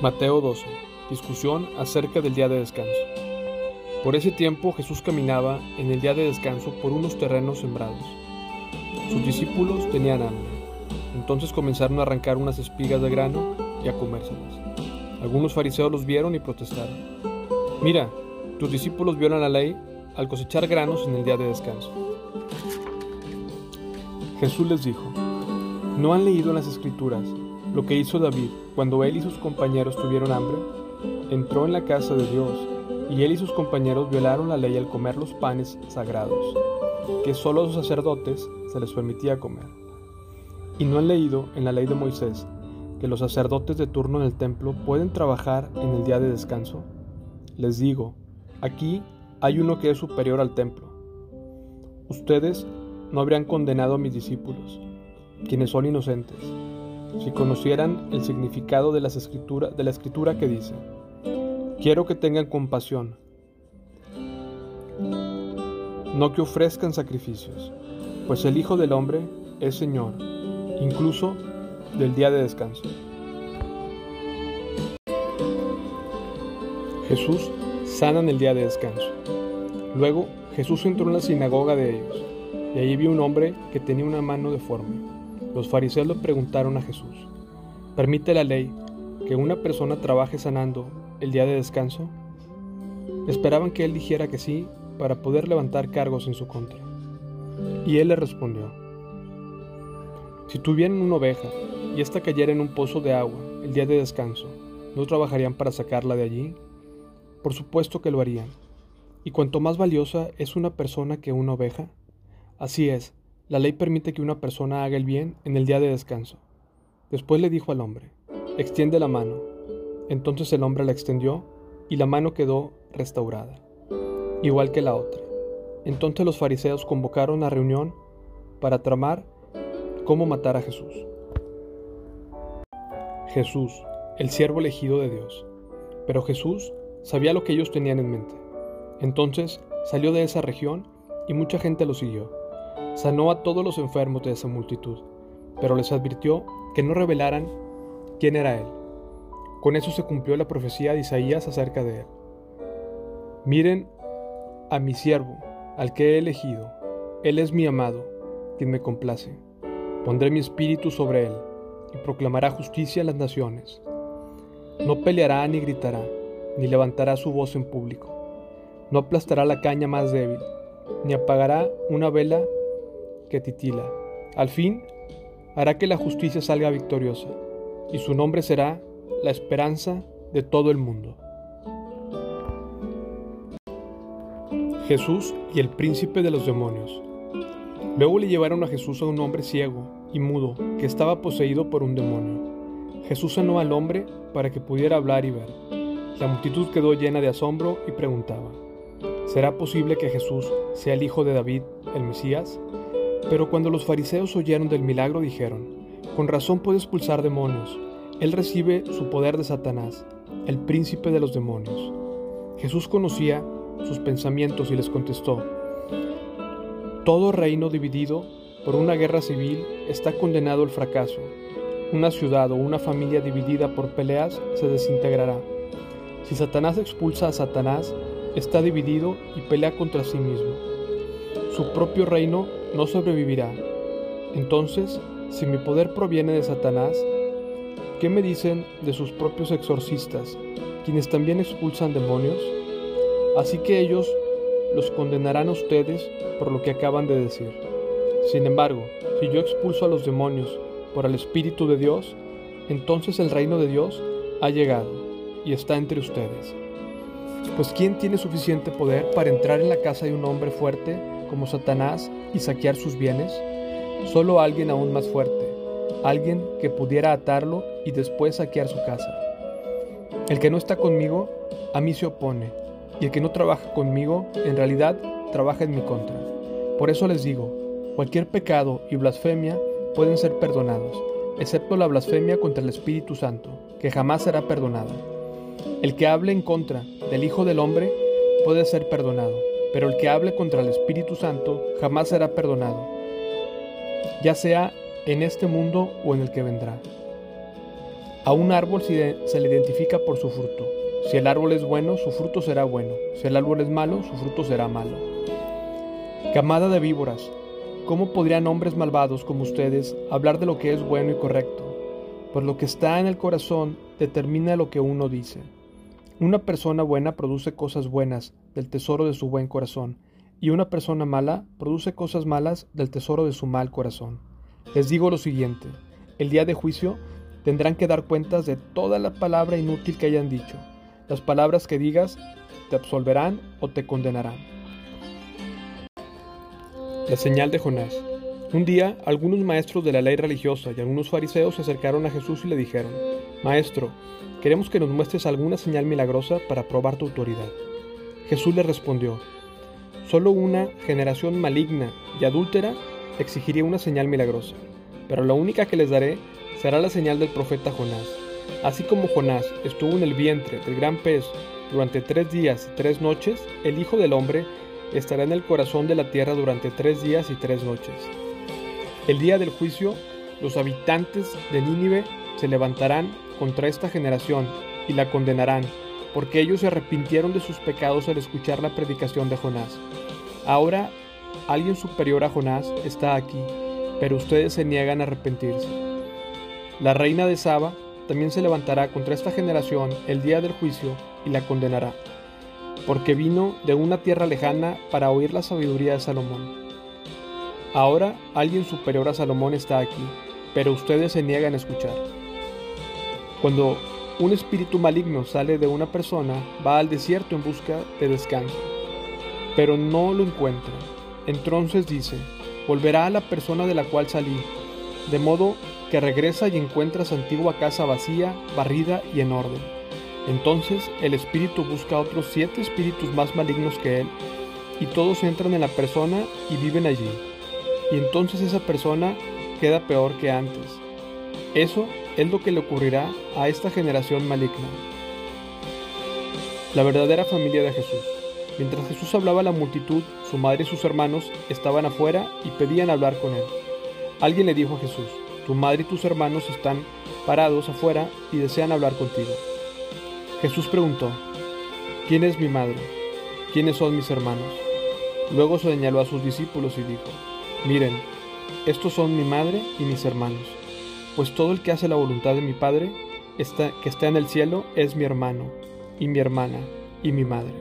Mateo 12. Discusión acerca del día de descanso. Por ese tiempo Jesús caminaba en el día de descanso por unos terrenos sembrados. Sus discípulos tenían hambre. Entonces comenzaron a arrancar unas espigas de grano y a comérselas. Algunos fariseos los vieron y protestaron. Mira, tus discípulos violan la ley al cosechar granos en el día de descanso. Jesús les dijo, ¿no han leído en las escrituras lo que hizo David cuando él y sus compañeros tuvieron hambre? Entró en la casa de Dios y él y sus compañeros violaron la ley al comer los panes sagrados, que solo a los sacerdotes se les permitía comer. ¿Y no han leído en la ley de Moisés que los sacerdotes de turno en el templo pueden trabajar en el día de descanso? Les digo, aquí hay uno que es superior al templo. Ustedes no habrían condenado a mis discípulos, quienes son inocentes, si conocieran el significado de, las escritura, de la escritura que dice, quiero que tengan compasión, no que ofrezcan sacrificios, pues el Hijo del Hombre es Señor, incluso del día de descanso. Jesús sana en el día de descanso. Luego Jesús entró en la sinagoga de ellos, y allí vio un hombre que tenía una mano deforme. Los fariseos le preguntaron a Jesús, ¿permite la ley que una persona trabaje sanando el día de descanso? Esperaban que él dijera que sí para poder levantar cargos en su contra. Y él le respondió, si tuvieran una oveja y ésta cayera en un pozo de agua el día de descanso, ¿no trabajarían para sacarla de allí? Por supuesto que lo harían. Y cuanto más valiosa es una persona que una oveja, así es, la ley permite que una persona haga el bien en el día de descanso. Después le dijo al hombre, extiende la mano. Entonces el hombre la extendió y la mano quedó restaurada, igual que la otra. Entonces los fariseos convocaron a reunión para tramar cómo matar a Jesús. Jesús, el siervo elegido de Dios. Pero Jesús sabía lo que ellos tenían en mente. Entonces salió de esa región y mucha gente lo siguió sanó a todos los enfermos de esa multitud, pero les advirtió que no revelaran quién era él. Con eso se cumplió la profecía de Isaías acerca de él. Miren a mi siervo, al que he elegido. Él es mi amado, quien me complace. Pondré mi espíritu sobre él y proclamará justicia a las naciones. No peleará ni gritará, ni levantará su voz en público. No aplastará la caña más débil, ni apagará una vela que titila. Al fin, hará que la justicia salga victoriosa, y su nombre será la esperanza de todo el mundo. Jesús y el príncipe de los demonios. Luego le llevaron a Jesús a un hombre ciego y mudo que estaba poseído por un demonio. Jesús sanó al hombre para que pudiera hablar y ver. La multitud quedó llena de asombro y preguntaba, ¿será posible que Jesús sea el hijo de David, el Mesías? Pero cuando los fariseos oyeron del milagro dijeron, con razón puede expulsar demonios, él recibe su poder de Satanás, el príncipe de los demonios. Jesús conocía sus pensamientos y les contestó, todo reino dividido por una guerra civil está condenado al fracaso. Una ciudad o una familia dividida por peleas se desintegrará. Si Satanás expulsa a Satanás, está dividido y pelea contra sí mismo. Su propio reino no sobrevivirá. Entonces, si mi poder proviene de Satanás, ¿qué me dicen de sus propios exorcistas, quienes también expulsan demonios? Así que ellos los condenarán a ustedes por lo que acaban de decir. Sin embargo, si yo expulso a los demonios por el Espíritu de Dios, entonces el reino de Dios ha llegado y está entre ustedes. Pues ¿quién tiene suficiente poder para entrar en la casa de un hombre fuerte como Satanás y saquear sus bienes? Solo alguien aún más fuerte, alguien que pudiera atarlo y después saquear su casa. El que no está conmigo, a mí se opone, y el que no trabaja conmigo, en realidad trabaja en mi contra. Por eso les digo, cualquier pecado y blasfemia pueden ser perdonados, excepto la blasfemia contra el Espíritu Santo, que jamás será perdonada. El que hable en contra del Hijo del Hombre puede ser perdonado, pero el que hable contra el Espíritu Santo jamás será perdonado, ya sea en este mundo o en el que vendrá. A un árbol se le identifica por su fruto. Si el árbol es bueno, su fruto será bueno. Si el árbol es malo, su fruto será malo. Camada de víboras, ¿cómo podrían hombres malvados como ustedes hablar de lo que es bueno y correcto? Pues lo que está en el corazón determina lo que uno dice. Una persona buena produce cosas buenas del tesoro de su buen corazón, y una persona mala produce cosas malas del tesoro de su mal corazón. Les digo lo siguiente, el día de juicio tendrán que dar cuentas de toda la palabra inútil que hayan dicho. Las palabras que digas te absolverán o te condenarán. La señal de Jonás. Un día, algunos maestros de la ley religiosa y algunos fariseos se acercaron a Jesús y le dijeron, Maestro, queremos que nos muestres alguna señal milagrosa para probar tu autoridad. Jesús le respondió, Solo una generación maligna y adúltera exigiría una señal milagrosa, pero la única que les daré será la señal del profeta Jonás. Así como Jonás estuvo en el vientre del gran pez durante tres días y tres noches, el Hijo del Hombre estará en el corazón de la tierra durante tres días y tres noches. El día del juicio, los habitantes de Nínive se levantarán contra esta generación y la condenarán, porque ellos se arrepintieron de sus pecados al escuchar la predicación de Jonás. Ahora, alguien superior a Jonás está aquí, pero ustedes se niegan a arrepentirse. La reina de Saba también se levantará contra esta generación el día del juicio y la condenará, porque vino de una tierra lejana para oír la sabiduría de Salomón. Ahora alguien superior a Salomón está aquí, pero ustedes se niegan a escuchar. Cuando un espíritu maligno sale de una persona, va al desierto en busca de descanso, pero no lo encuentra. Entonces dice, volverá a la persona de la cual salí, de modo que regresa y encuentra su antigua casa vacía, barrida y en orden. Entonces el espíritu busca otros siete espíritus más malignos que él, y todos entran en la persona y viven allí. Y entonces esa persona queda peor que antes. Eso es lo que le ocurrirá a esta generación maligna. La verdadera familia de Jesús. Mientras Jesús hablaba a la multitud, su madre y sus hermanos estaban afuera y pedían hablar con él. Alguien le dijo a Jesús, tu madre y tus hermanos están parados afuera y desean hablar contigo. Jesús preguntó, ¿quién es mi madre? ¿Quiénes son mis hermanos? Luego señaló a sus discípulos y dijo, miren, estos son mi madre y mis hermanos, pues todo el que hace la voluntad de mi Padre, que está en el cielo, es mi hermano, y mi hermana, y mi madre.